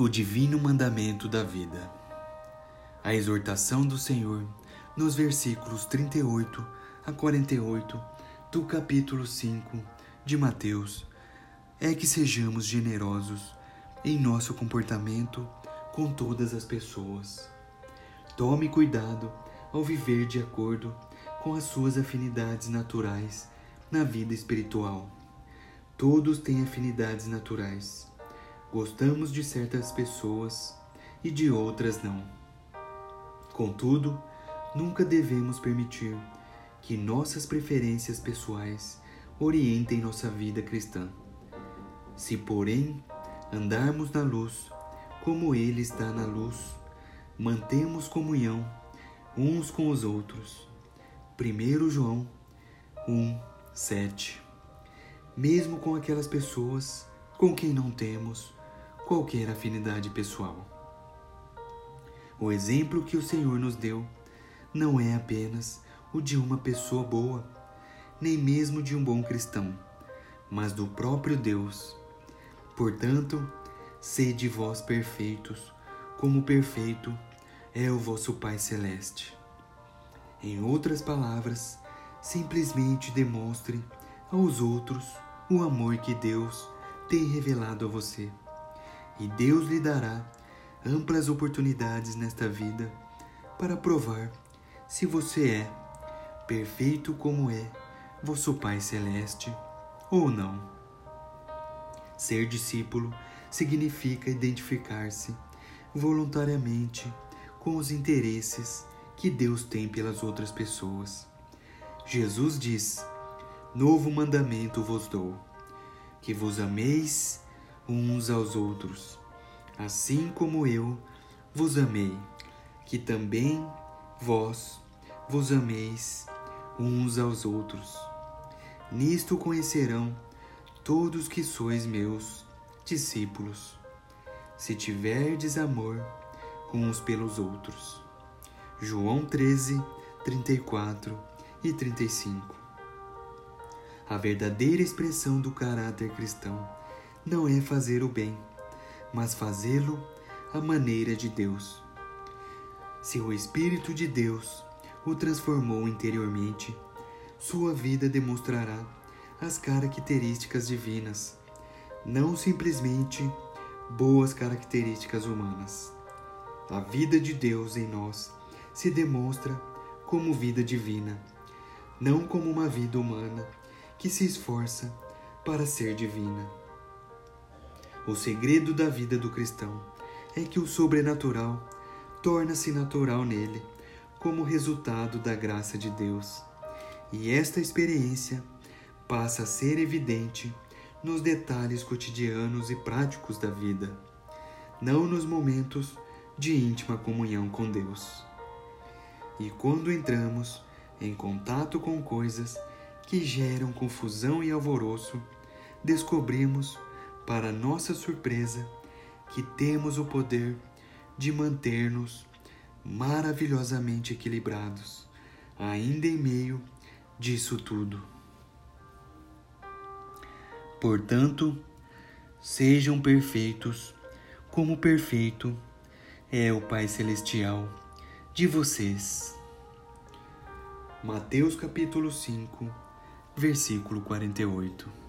o divino mandamento da vida. A exortação do Senhor, nos versículos 38 a 48 do capítulo 5 de Mateus, é que sejamos generosos em nosso comportamento com todas as pessoas. Tome cuidado ao viver de acordo com as suas afinidades naturais na vida espiritual. Todos têm afinidades naturais. Gostamos de certas pessoas e de outras não. Contudo, nunca devemos permitir que nossas preferências pessoais orientem nossa vida cristã. Se, porém, andarmos na luz, como Ele está na luz, mantemos comunhão uns com os outros. 1 João 1, 7 Mesmo com aquelas pessoas com quem não temos qualquer afinidade pessoal. O exemplo que o Senhor nos deu não é apenas o de uma pessoa boa, nem mesmo de um bom cristão, mas do próprio Deus. Portanto, sede vós perfeitos, como perfeito é o vosso Pai Celeste. Em outras palavras, simplesmente demonstre aos outros o amor que Deus tem revelado a você e Deus lhe dará amplas oportunidades nesta vida para provar se você é perfeito como é vosso Pai Celeste ou não. Ser discípulo significa identificar-se voluntariamente com os interesses que Deus tem pelas outras pessoas. Jesus diz: Novo mandamento vos dou, que vos ameis uns aos outros, assim como eu vos amei, que também vós vos ameis uns aos outros. Nisto conhecerão todos que sois meus discípulos, se tiverdes amor uns pelos outros. João 13, 34 e 35 A verdadeira expressão do caráter cristão não é fazer o bem, mas fazê-lo à maneira de Deus. Se o Espírito de Deus o transformou interiormente, sua vida demonstrará as características divinas, não simplesmente boas características humanas. A vida de Deus em nós se demonstra como vida divina, não como uma vida humana que se esforça para ser divina. O segredo da vida do cristão é que o sobrenatural torna-se natural nele, como resultado da graça de Deus. E esta experiência passa a ser evidente nos detalhes cotidianos e práticos da vida, não nos momentos de íntima comunhão com Deus. E quando entramos em contato com coisas que geram confusão e alvoroço, descobrimos para nossa surpresa, que temos o poder de manter-nos maravilhosamente equilibrados, ainda em meio disso tudo. Portanto, sejam perfeitos, como perfeito é o Pai Celestial de vocês. Mateus capítulo 5, versículo 48.